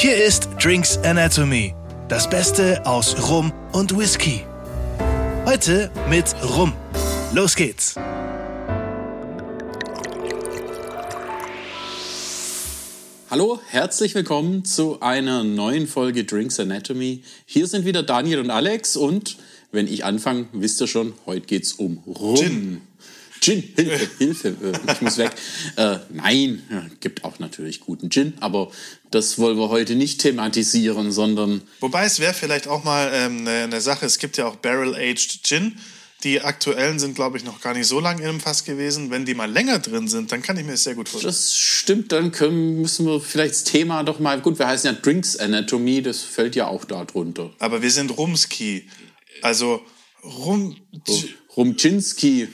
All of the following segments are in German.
Hier ist Drinks Anatomy, das Beste aus Rum und Whisky. Heute mit Rum. Los geht's. Hallo, herzlich willkommen zu einer neuen Folge Drinks Anatomy. Hier sind wieder Daniel und Alex und wenn ich anfange, wisst ihr schon, heute geht's um Rum. Gin. Gin, Hilfe, Hilfe, äh, ich muss weg. Äh, nein, gibt auch natürlich guten Gin, aber das wollen wir heute nicht thematisieren, sondern Wobei es wäre vielleicht auch mal ähm, eine, eine Sache, es gibt ja auch Barrel-Aged Gin. Die aktuellen sind, glaube ich, noch gar nicht so lange in einem Fass gewesen. Wenn die mal länger drin sind, dann kann ich mir das sehr gut vorstellen. das stimmt, dann können, müssen wir vielleicht das Thema doch mal, gut, wir heißen ja Drinks Anatomy, das fällt ja auch da drunter. Aber wir sind Rumski. Also Rum... Rumczynski.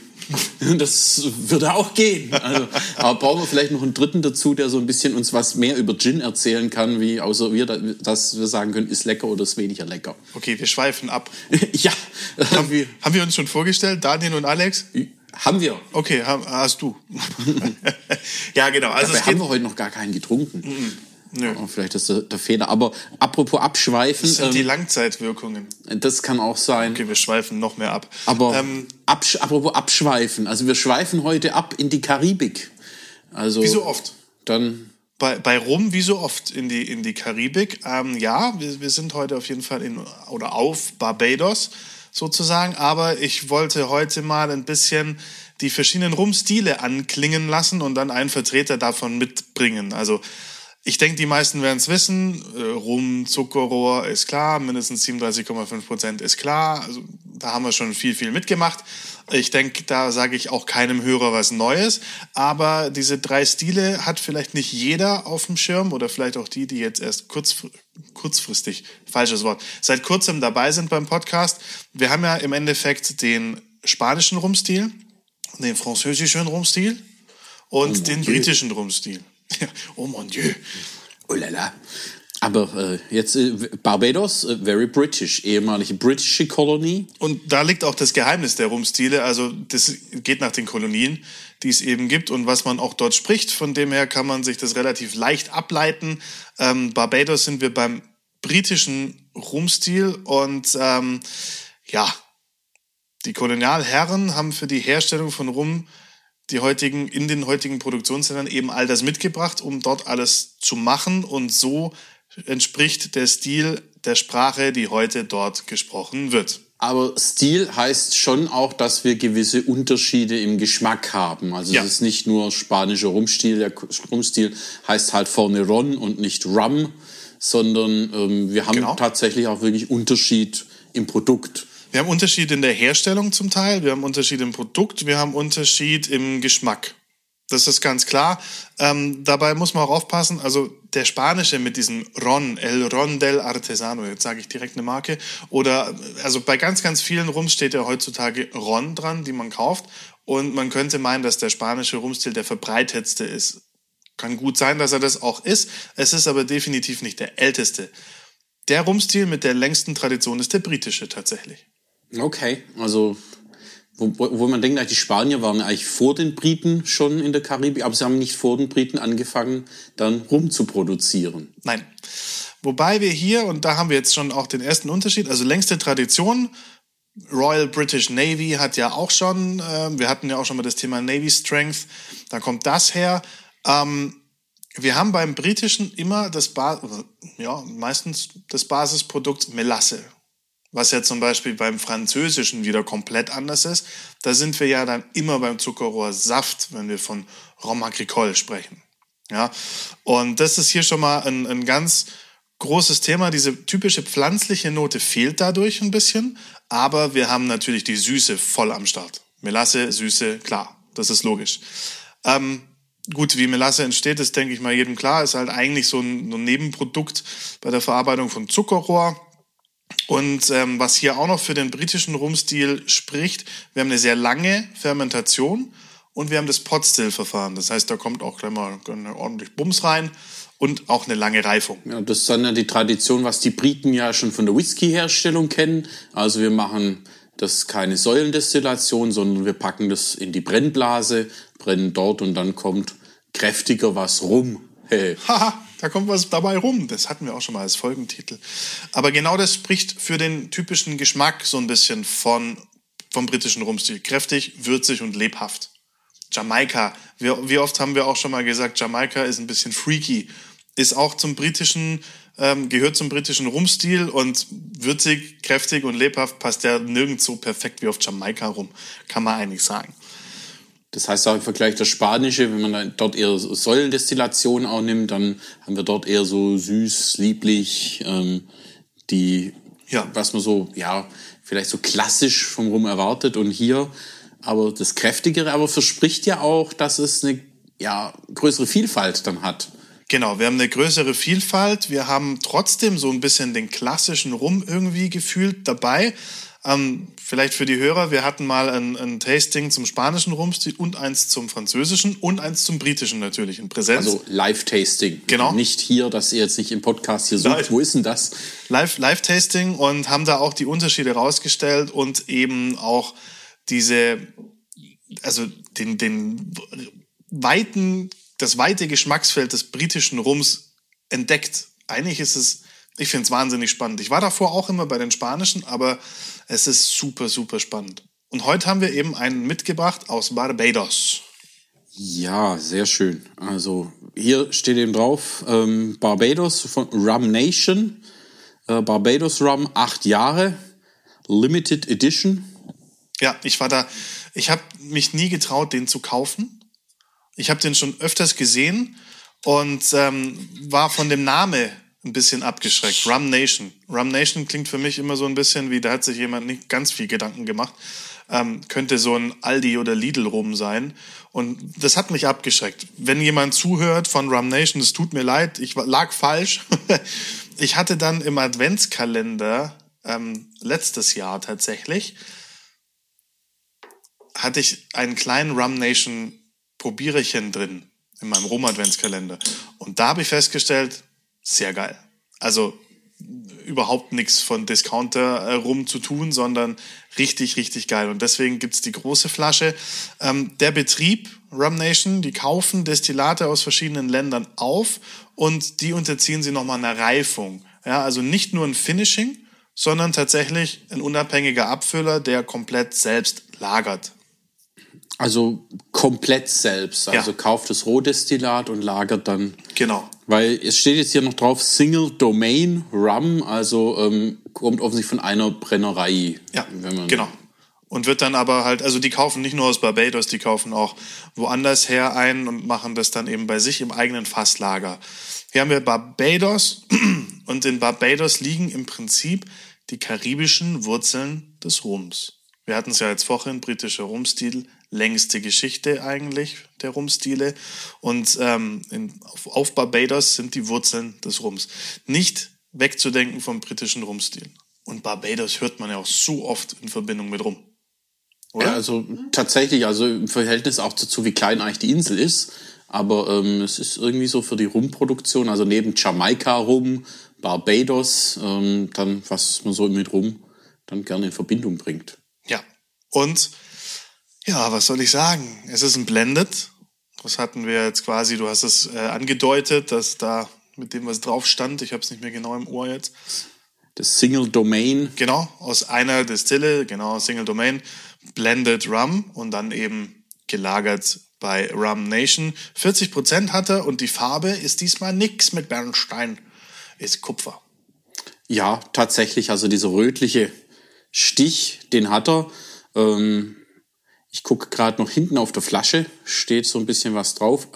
Das würde auch gehen. Also, aber brauchen wir vielleicht noch einen dritten dazu, der so ein bisschen uns was mehr über Gin erzählen kann, wie außer wir, dass wir sagen können, ist lecker oder ist weniger lecker. Okay, wir schweifen ab. ja, Haben, wir, haben wir uns schon vorgestellt, Daniel und Alex? haben wir. Okay, hast du. ja, genau. Also Dabei haben wir heute noch gar keinen getrunken. Nö. Oh, vielleicht ist der, der Fehler. Aber apropos abschweifen, das sind die ähm, Langzeitwirkungen. das kann auch sein. Okay, wir schweifen noch mehr ab. Aber ähm, absch apropos abschweifen, also wir schweifen heute ab in die Karibik. Also wie so oft. Dann bei, bei Rum wie so oft in die, in die Karibik. Ähm, ja, wir, wir sind heute auf jeden Fall in oder auf Barbados sozusagen, aber ich wollte heute mal ein bisschen die verschiedenen Rumstile anklingen lassen und dann einen Vertreter davon mitbringen. Also ich denke, die meisten werden es wissen. Äh, Rum, Zuckerrohr ist klar, mindestens 37,5 Prozent ist klar. Also da haben wir schon viel, viel mitgemacht. Ich denke, da sage ich auch keinem Hörer was Neues. Aber diese drei Stile hat vielleicht nicht jeder auf dem Schirm oder vielleicht auch die, die jetzt erst kurzfr kurzfristig, falsches Wort, seit kurzem dabei sind beim Podcast. Wir haben ja im Endeffekt den spanischen Rumstil, den französischen Rumstil und den Dieu. britischen Rumstil. Oh mon Dieu. Oh la la. Aber äh, jetzt äh, Barbados, äh, very British, ehemalige britische Kolonie. Und da liegt auch das Geheimnis der Rumstile. Also das geht nach den Kolonien, die es eben gibt und was man auch dort spricht. Von dem her kann man sich das relativ leicht ableiten. Ähm, Barbados sind wir beim britischen Rumstil und ähm, ja, die Kolonialherren haben für die Herstellung von Rum die heutigen, in den heutigen Produktionsländern eben all das mitgebracht, um dort alles zu machen. Und so entspricht der Stil der Sprache, die heute dort gesprochen wird. Aber Stil heißt schon auch, dass wir gewisse Unterschiede im Geschmack haben. Also Ja. es ist nicht nur spanischer Rumstil. Der Rumstil heißt halt vorne Ron und nicht Rum, sondern ähm, wir haben Genau. tatsächlich auch wirklich Unterschied im Produkt. Wir haben Unterschied in der Herstellung zum Teil, wir haben Unterschied im Produkt, wir haben Unterschied im Geschmack. Das ist ganz klar. Ähm, dabei muss man auch aufpassen, also der Spanische mit diesem Ron, El Ron del Artesano, jetzt sage ich direkt eine Marke, oder also bei ganz, ganz vielen Rums steht ja heutzutage Ron dran, die man kauft. Und man könnte meinen, dass der spanische Rumstil der verbreitetste ist. Kann gut sein, dass er das auch ist. Es ist aber definitiv nicht der älteste. Der Rumstil mit der längsten Tradition ist der britische tatsächlich. Okay, also wo, wo man denkt, die Spanier waren eigentlich vor den Briten schon in der Karibik, aber sie haben nicht vor den Briten angefangen, dann Rum zu produzieren. Nein. Wobei wir hier, und da haben wir jetzt schon auch den ersten Unterschied, also längste Tradition, Royal British Navy hat ja auch schon, äh, wir hatten ja auch schon mal das Thema Navy Strength, da kommt das her. Ähm, wir haben beim britischen immer das, ba ja, meistens das Basisprodukt Melasse. Was ja zum Beispiel beim Französischen wieder komplett anders ist. Da sind wir ja dann immer beim Zuckerrohrsaft, wenn wir von Rhum agricole sprechen. Ja, und das ist hier schon mal ein, ein ganz großes Thema. Diese typische pflanzliche Note fehlt dadurch ein bisschen, aber wir haben natürlich die Süße voll am Start. Melasse, Süße, klar, das ist logisch. Ähm, gut, wie Melasse entsteht, ist, denke ich mal, jedem klar. Ist halt eigentlich so ein, so ein Nebenprodukt bei der Verarbeitung von Zuckerrohr. Und ähm, was hier auch noch für den britischen Rumstil spricht, wir haben eine sehr lange Fermentation und wir haben das Pot-Still-Verfahren. Das heißt, da kommt auch gleich mal ordentlich Bums rein und auch eine lange Reifung. Ja, das ist dann ja die Tradition, was die Briten ja schon von der Whisky-Herstellung kennen. Also wir machen das keine Säulendestillation, sondern wir packen das in die Brennblase, brennen dort und dann kommt kräftiger was rum. Hey. Da kommt was dabei rum. Das hatten wir auch schon mal als Folgentitel. Aber genau das spricht für den typischen Geschmack so ein bisschen von, vom britischen Rumstil. Kräftig, würzig und lebhaft. Jamaika. Wie, wie oft haben wir auch schon mal gesagt, Jamaika ist ein bisschen freaky. Ist auch zum britischen, ähm, gehört zum britischen Rumstil und würzig, kräftig und lebhaft passt der nirgends so perfekt wie auf Jamaika rum. Kann man eigentlich sagen. Das heißt auch im Vergleich das Spanische, wenn man dort eher Säulendestillation auch nimmt, dann haben wir dort eher so süß, lieblich, ähm, die, ja. was man so, ja, vielleicht so klassisch vom Rum erwartet. Und hier aber das Kräftigere, aber verspricht ja auch, dass es eine ja, größere Vielfalt dann hat. Genau, wir haben eine größere Vielfalt. Wir haben trotzdem so ein bisschen den klassischen Rum irgendwie gefühlt dabei. Ähm, vielleicht für die Hörer, wir hatten mal ein, ein Tasting zum spanischen Rumstil und eins zum französischen und eins zum britischen natürlich in Präsenz. Also Live-Tasting. Genau. Nicht hier, dass ihr jetzt nicht im Podcast hier sucht. Live. Wo ist denn das? Live-Tasting und haben da auch die Unterschiede rausgestellt und eben auch diese, also den, den weiten, das weite Geschmacksfeld des britischen Rums entdeckt. Eigentlich ist es, ich finde es wahnsinnig spannend. Ich war davor auch immer bei den spanischen, aber es ist super, super spannend. Und heute haben wir eben einen mitgebracht aus Barbados. Ja, sehr schön. Also hier steht eben drauf, ähm, Barbados von Rum Nation. Äh, Barbados Rum, acht Jahre, Limited Edition. Ja, ich war da, ich habe mich nie getraut, den zu kaufen. Ich habe den schon öfters gesehen und ähm, war von dem Name ein bisschen abgeschreckt. Rum Nation. Rum Nation klingt für mich immer so ein bisschen wie, da hat sich jemand nicht ganz viel Gedanken gemacht. Ähm, könnte so ein Aldi oder Lidl rum sein. Und das hat mich abgeschreckt. Wenn jemand zuhört von Rum Nation, es tut mir leid, ich lag falsch. ich hatte dann im Adventskalender ähm, letztes Jahr tatsächlich, hatte ich einen kleinen Rum Nation Probierchen drin in meinem Rum-Adventskalender. Und da habe ich festgestellt, sehr geil. Also überhaupt nichts von Discounter äh, rum zu tun, sondern richtig, richtig geil. Und deswegen gibt's die große Flasche. Ähm, der Betrieb, Rum Nation, die kaufen Destillate aus verschiedenen Ländern auf und die unterziehen sie nochmal einer Reifung. Ja, also nicht nur ein Finishing, sondern tatsächlich ein unabhängiger Abfüller, der komplett selbst lagert. Also komplett selbst. Also ja. kauft das Rohdestillat und lagert dann. Genau. Weil es steht jetzt hier noch drauf Single Domain Rum, also ähm, kommt offensichtlich von einer Brennerei. Ja, genau. Und wird dann aber halt, also die kaufen nicht nur aus Barbados, die kaufen auch woanders her ein und machen das dann eben bei sich im eigenen Fasslager. Hier haben wir Barbados und in Barbados liegen im Prinzip die karibischen Wurzeln des Rums. Wir hatten es ja jetzt vorhin, britischer Rumstil, längste Geschichte eigentlich der Rumstile. Und ähm, in, auf, auf Barbados sind die Wurzeln des Rums. Nicht wegzudenken vom britischen Rumstil. Und Barbados hört man ja auch so oft in Verbindung mit Rum. Oder? Ja, also tatsächlich, also im Verhältnis auch dazu, wie klein eigentlich die Insel ist. Aber ähm, es ist irgendwie so für die Rumproduktion, also neben Jamaika Rum, Barbados, ähm, dann was man so mit Rum dann gerne in Verbindung bringt. Ja. Und ja, was soll ich sagen? Es ist ein Blended. Das hatten wir jetzt quasi, du hast es äh, angedeutet, dass da mit dem, was drauf stand, ich habe es nicht mehr genau im Ohr jetzt. Das Single Domain. Genau, aus einer Distille, genau, Single Domain, Blended Rum und dann eben gelagert bei Rum Nation. 40 Prozent hat er und die Farbe ist diesmal nix mit Bernstein, ist Kupfer. Ja, tatsächlich, also dieser rötliche Stich, den hat er. Ähm, ich gucke gerade noch hinten auf der Flasche, steht so ein bisschen was drauf.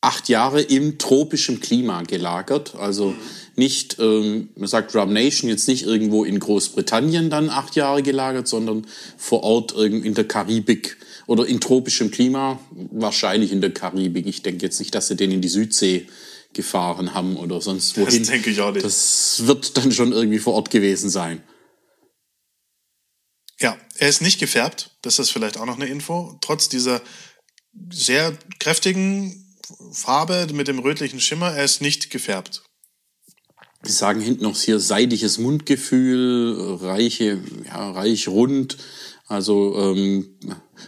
Acht Jahre im tropischen Klima gelagert. Also nicht, ähm, man sagt Rum Nation, jetzt nicht irgendwo in Großbritannien dann acht Jahre gelagert, sondern vor Ort in der Karibik oder in tropischem Klima, wahrscheinlich in der Karibik. Ich denke jetzt nicht, dass sie den in die Südsee gefahren haben oder sonst wohin. Das denke ich auch nicht. Das wird dann schon irgendwie vor Ort gewesen sein. Ja, er ist nicht gefärbt. Das ist vielleicht auch noch eine Info. Trotz dieser sehr kräftigen Farbe mit dem rötlichen Schimmer, er ist nicht gefärbt. Wir sagen hinten noch hier seidiges Mundgefühl, reiche, ja, reich rund. Also ähm,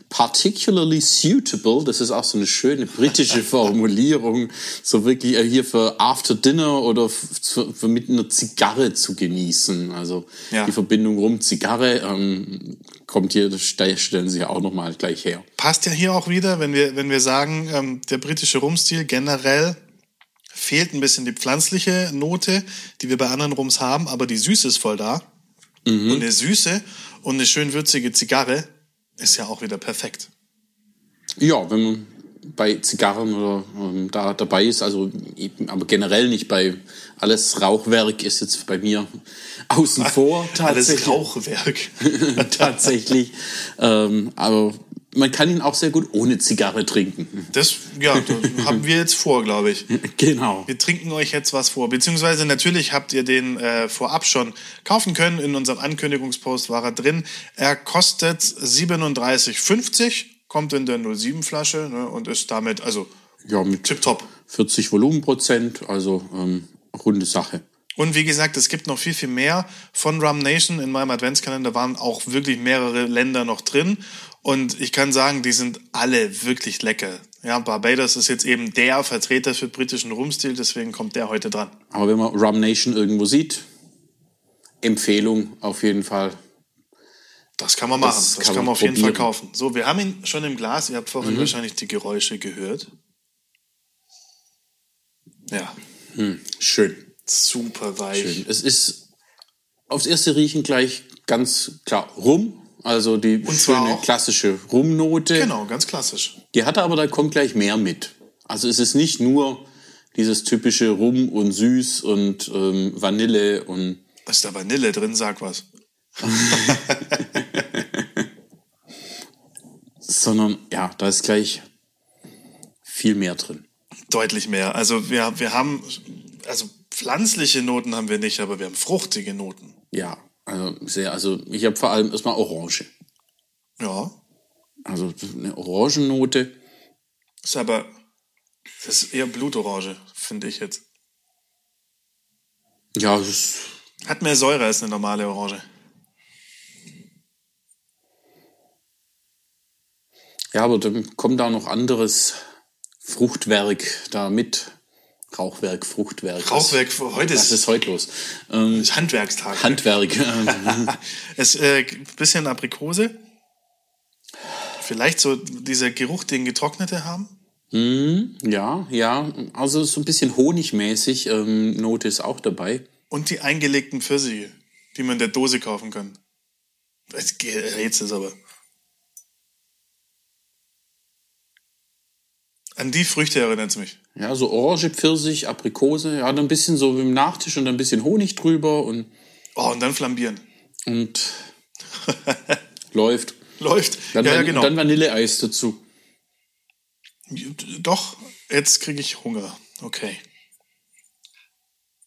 particularly suitable, das ist auch so eine schöne britische Formulierung, so wirklich äh, hier für After Dinner oder für, für mit einer Zigarre zu genießen. Also Ja. die Verbindung rum Zigarre ähm, kommt hier, das stellen sie ja auch nochmal gleich her. Passt ja hier auch wieder, wenn wir, wenn wir sagen, ähm, der britische Rumstil generell fehlt ein bisschen die pflanzliche Note, die wir bei anderen Rums haben, aber die Süße ist voll da. Und eine Süße und eine schön würzige Zigarre ist ja auch wieder perfekt. Ja, wenn man bei Zigarren oder ähm, da dabei ist, also eben, aber generell nicht bei alles Rauchwerk ist jetzt bei mir außen vor Alles. Rauchwerk. tatsächlich. Ähm, aber man kann ihn auch sehr gut ohne Zigarre trinken. Das, ja, das haben wir jetzt vor, glaube ich. Genau. Wir trinken euch jetzt was vor. Beziehungsweise natürlich habt ihr den äh, vorab schon kaufen können. In unserem Ankündigungspost war er drin. Er kostet 37,50, kommt in der 07 Flasche ne, und ist damit also Ja, mit tipptopp. 40 Volumenprozent, also ähm, runde Sache. Und wie gesagt, es gibt noch viel, viel mehr von Rum Nation. In meinem Adventskalender waren auch wirklich mehrere Länder noch drin. Und ich kann sagen, die sind alle wirklich lecker. Ja, Barbados ist jetzt eben der Vertreter für britischen Rumstil, deswegen kommt der heute dran. Aber wenn man Rum Nation irgendwo sieht, Empfehlung auf jeden Fall. Das kann man machen. Das Das, kann man man auf jeden Fall probieren. kaufen. So, wir haben ihn schon im Glas. Ihr habt vorhin wahrscheinlich die Geräusche gehört. Ja, Schön. Super weich. Schön. Es ist aufs erste Riechen gleich ganz klar Rum. Also die schöne klassische Rumnote. Genau, ganz klassisch. Die hat er aber, da kommt gleich mehr mit. Also es ist nicht nur dieses typische Rum und Süß und ähm, Vanille und Ist da Vanille drin? Sag was. sondern ja, da ist gleich viel mehr drin. Deutlich mehr. Also wir, wir haben, also pflanzliche Noten haben wir nicht, aber wir haben fruchtige Noten. Ja, also sehr, also ich habe vor allem erstmal Orange. Ja, Also eine Orangennote. ist aber, das ist eher Blutorange, finde ich jetzt. Ja, das ist, Hat mehr Säure als eine normale Orange. ja, aber dann kommt da noch anderes Fruchtwerk da mit. Rauchwerk, Fruchtwerk. Rauchwerk, heute Was ist, ist heute los? Ähm, ist Handwerkstag. Handwerk. Es äh, ein bisschen Aprikose. Vielleicht so dieser Geruch, den Getrocknete haben. ja, ja. Also so ein bisschen honigmäßig. Ähm, Note ist auch dabei. Und die eingelegten Pfirsiche, die man in der Dose kaufen kann. Rätselt es aber. An die Früchte erinnert es mich. Ja, so Orange, Pfirsich, Aprikose. Ja, dann ein bisschen so wie im Nachtisch und dann ein bisschen Honig drüber und, Oh, und dann flambieren. und läuft. Läuft. Dann, ja, ja, genau. dann Vanilleeis dazu. Doch, jetzt kriege ich Hunger. Okay.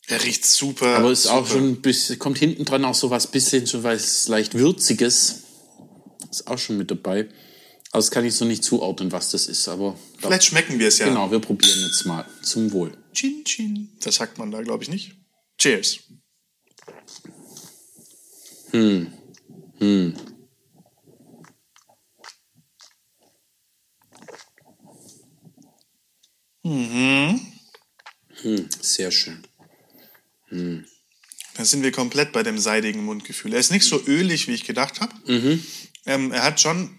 Er riecht super. Aber es ist super. auch schon ein bisschen, kommt hinten dran auch so was bisschen, so was leicht Würziges. Ist auch schon mit dabei. Aber das kann ich so nicht zuordnen, was das ist. Aber Vielleicht schmecken wir es ja. genau, wir probieren jetzt mal. Zum Wohl. Chin, chin. Das sagt man da, glaube ich, nicht. Cheers. Sehr schön. Da sind wir komplett bei dem seidigen Mundgefühl. Er ist nicht so ölig, wie ich gedacht habe. Ähm, er hat schon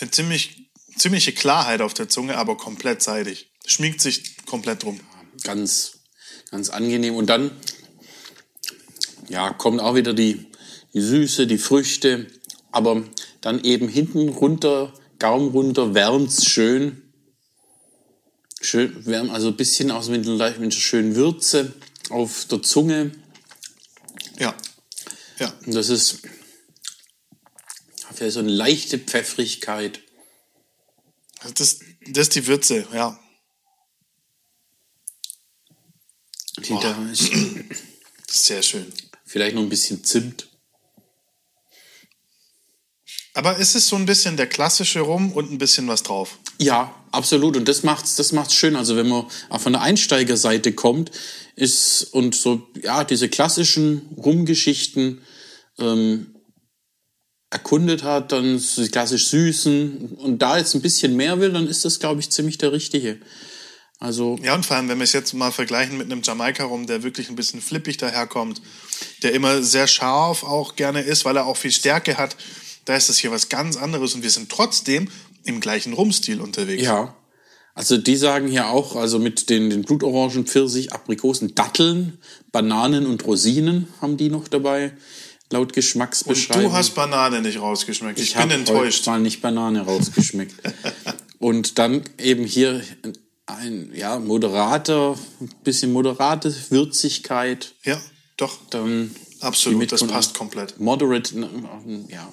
eine ziemlich, ziemliche Klarheit auf der Zunge, aber komplett seidig. Schmiegt sich komplett drum. Ganz, ganz angenehm. Und dann, ja, kommt auch wieder die, die Süße, die Früchte. Aber dann eben hinten runter, Gaumen runter, wärmt's schön. Schön wärm, also ein bisschen auch mit, einer mit einer schönen Würze auf der Zunge. Ja. Ja. Und das ist vielleicht so eine leichte Pfeffrigkeit. Das, das ist die Würze, ja. Die da ist Sehr schön. vielleicht noch ein bisschen Zimt. Aber es ist so ein bisschen der klassische Rum und ein bisschen was drauf. Ja, absolut. Und das macht's, das macht's schön. Also wenn man auch von der Einsteigerseite kommt, ist und so ja diese klassischen Rumgeschichten ähm, erkundet hat, dann so klassisch süßen und da jetzt ein bisschen mehr will, dann ist das, glaube ich, ziemlich der richtige. Also Ja, und vor allem, wenn wir es jetzt mal vergleichen mit einem Jamaika rum, der wirklich ein bisschen flippig daherkommt, der immer sehr scharf auch gerne ist, weil er auch viel Stärke hat, da ist das hier was ganz anderes und wir sind trotzdem im gleichen Rumstil unterwegs. ja, also die sagen hier auch, also mit den, den Blutorangen, Pfirsich, Aprikosen, Datteln, Bananen und Rosinen haben die noch dabei, laut Und Geschmacksbeschreibung. du hast Banane nicht rausgeschmeckt. Ich, Ich bin enttäuscht. heute mal nicht Banane rausgeschmeckt. und dann eben hier ein ja moderater, ein bisschen moderate Würzigkeit. Ja, doch. Dann Absolut, das passt komplett. Moderate, ja,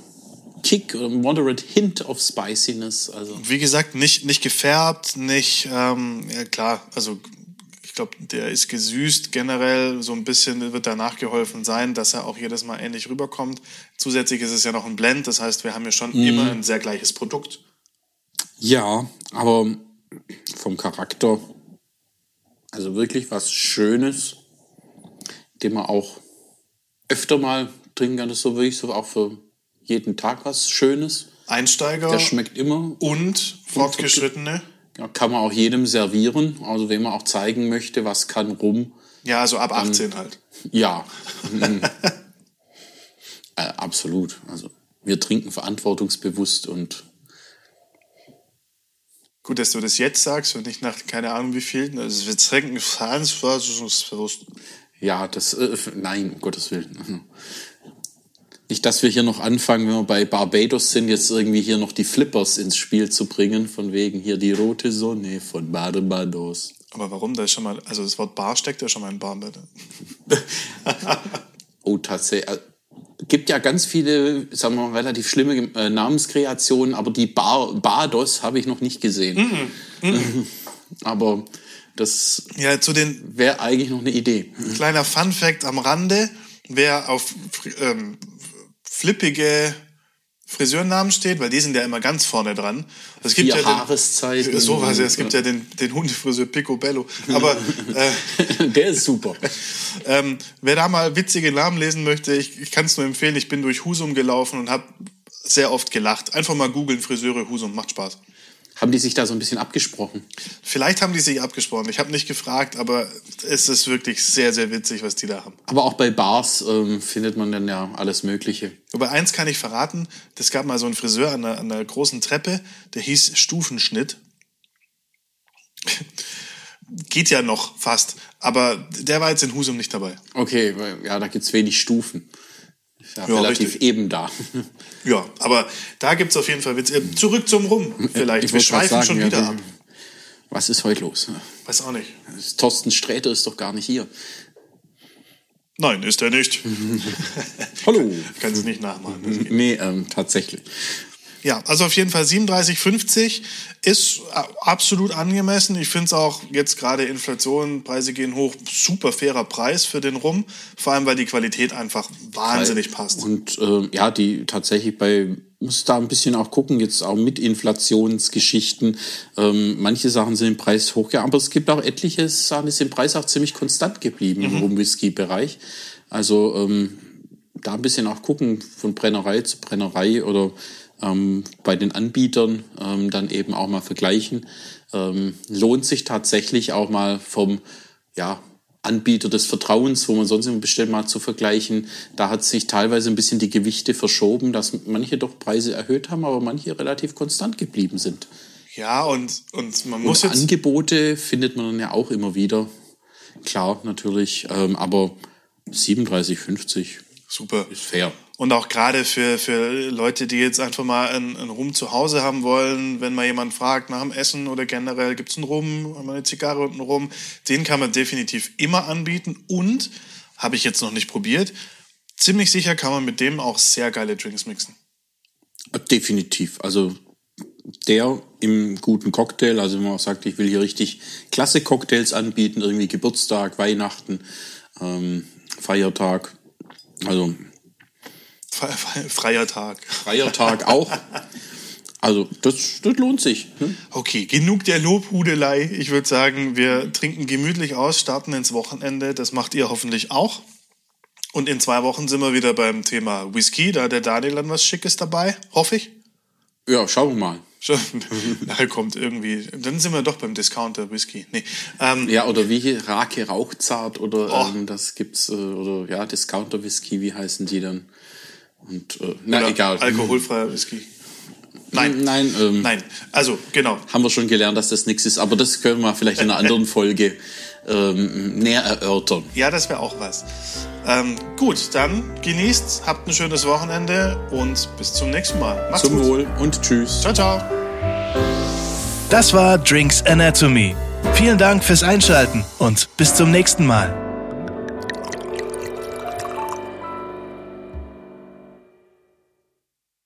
Kick oder moderate Hint of Spiciness. Also Wie gesagt, nicht, nicht gefärbt, nicht, ähm, ja klar, also ich glaube, der ist gesüßt generell, so ein bisschen wird danach geholfen sein, dass er auch jedes Mal ähnlich rüberkommt. Zusätzlich ist es ja noch ein Blend, das heißt, wir haben ja schon immer ein sehr gleiches Produkt. ja, aber vom Charakter, also wirklich was Schönes, den man auch öfter mal trinken kann. Das ist so wirklich so auch für jeden Tag was Schönes. Einsteiger Der schmeckt immer. und Fortgeschrittene. Ja, kann man auch jedem servieren. Also wenn man auch zeigen möchte, was kann rum. Ja, also ab 18 halt. Ja. Mhm. äh, absolut. Also wir trinken verantwortungsbewusst und Gut, dass du das jetzt sagst und nicht nach keine Ahnung wie viel. Also wir trinken verantwortungsbewusst. ja, das äh, nein, um Gottes Willen. Nicht, dass wir hier noch anfangen, wenn wir bei Barbados sind, jetzt irgendwie hier noch die Flippers ins Spiel zu bringen, von wegen hier die rote Sonne von Barbados. Aber warum? Da ist schon mal, also das Wort Bar steckt ja schon mal in Bar mit. Oh, tatsächlich. äh, Gibt ja ganz viele, sagen wir mal, relativ schlimme äh, Namenskreationen, aber die Bar Bardos habe ich noch nicht gesehen. aber das Ja, zu den wäre eigentlich noch eine Idee. Kleiner Fun Fact am Rande, wer auf ähm, flippige Friseurnamen steht, weil die sind ja immer ganz vorne dran. Es gibt Vier ja den, Jahreszeiten. sowas, ja, es gibt ja den, den Hundefriseur Picobello. Aber äh, Der ist super. ähm, wer da mal witzige Namen lesen möchte, ich, ich kann es nur empfehlen. Ich bin durch Husum gelaufen und habe sehr oft gelacht. Einfach mal googeln, Friseure Husum, macht Spaß. Haben die sich da so ein bisschen abgesprochen? Vielleicht haben die sich abgesprochen. Ich habe nicht gefragt, aber es ist wirklich sehr, sehr witzig, was die da haben. Aber auch bei Bars ähm, findet man dann ja alles Mögliche. Aber eins kann ich verraten, es gab mal so einen Friseur an einer, an einer großen Treppe, der hieß Stufenschnitt. Geht ja noch fast, aber der war jetzt in Husum nicht dabei. Okay, weil, ja, da gibt's wenig Stufen. Ist ja, Ja, relativ richtig. eben da. Ja, aber da gibt's auf jeden Fall Witz. Zurück zum Rum vielleicht. Wir wollte grad schweifen schon ja, wieder wir- ab. Was ist heute los? Weiß auch nicht. Thorsten Sträter ist doch gar nicht hier. Nein, ist er nicht. Hallo. Kann sie nicht nachmachen. Nee, ähm, tatsächlich. Ja, also auf jeden Fall 37,50 ist äh, absolut angemessen. Ich finde es auch jetzt gerade Inflation, Preise gehen hoch, super fairer Preis für den Rum. Vor allem, weil die Qualität einfach wahnsinnig passt. Und ähm, ja, die tatsächlich bei, muss da ein bisschen auch gucken, jetzt auch mit Inflationsgeschichten. Ähm, manche Sachen sind im Preis hochgegangen, aber es gibt auch etliche Sachen, die sind im Preis auch ziemlich konstant geblieben im Rum-Whisky-Bereich. Also ähm, da ein bisschen auch gucken von Brennerei zu Brennerei oder ähm, bei den Anbietern ähm, dann eben auch mal vergleichen. Ähm, lohnt sich tatsächlich auch mal vom ja, Anbieter des Vertrauens, wo man sonst immer bestellt, mal zu vergleichen. Da hat sich teilweise ein bisschen die Gewichte verschoben, dass manche doch Preise erhöht haben, aber manche relativ konstant geblieben sind. Ja, und, und man muss Und jetzt. Angebote findet man ja auch immer wieder. Klar, natürlich, ähm, aber 37,50 Super. ist fair. Und auch gerade für, für Leute, die jetzt einfach mal einen, einen Rum zu Hause haben wollen, wenn mal jemand fragt nach dem Essen oder generell gibt's einen Rum, einmal eine Zigarre und einen Rum, den kann man definitiv immer anbieten. Und, habe ich jetzt noch nicht probiert, ziemlich sicher kann man mit dem auch sehr geile Drinks mixen. Definitiv. Also der im guten Cocktail, also wenn man auch sagt, ich will hier richtig klasse Cocktails anbieten, irgendwie Geburtstag, Weihnachten, ähm, Feiertag, also Fe- fe- Freier Tag. Auch. Also das, das lohnt sich. Ne? Okay, genug der Lobhudelei. Ich würde sagen, wir trinken gemütlich aus, starten ins Wochenende. Das macht ihr hoffentlich auch. Und in zwei Wochen sind wir wieder beim Thema Whisky. Da hat der Daniel dann was Schickes dabei, hoffe ich. Ja, schauen wir mal. Nachher kommt irgendwie, dann sind wir doch beim Discounter Whisky. Nee, ähm, Ja, oder wie hier, Rake Rauchzart oder Oh. ähm, das gibt's, äh, oder ja, Discounter Whisky, wie heißen die dann? Und, äh, na, oder egal. Alkoholfreier Whisky. Nein, Nein, ähm, nein. Also, genau. haben wir schon gelernt, dass das nichts ist, aber das können wir vielleicht in einer anderen Folge ähm, näher erörtern. Ja, das wäre auch was. Ähm, gut, dann genießt, habt ein schönes Wochenende und bis zum nächsten Mal. Macht's Zum gut. Wohl und tschüss. Ciao, ciao. Das war Drinks Anatomy. Vielen Dank fürs Einschalten und bis zum nächsten Mal.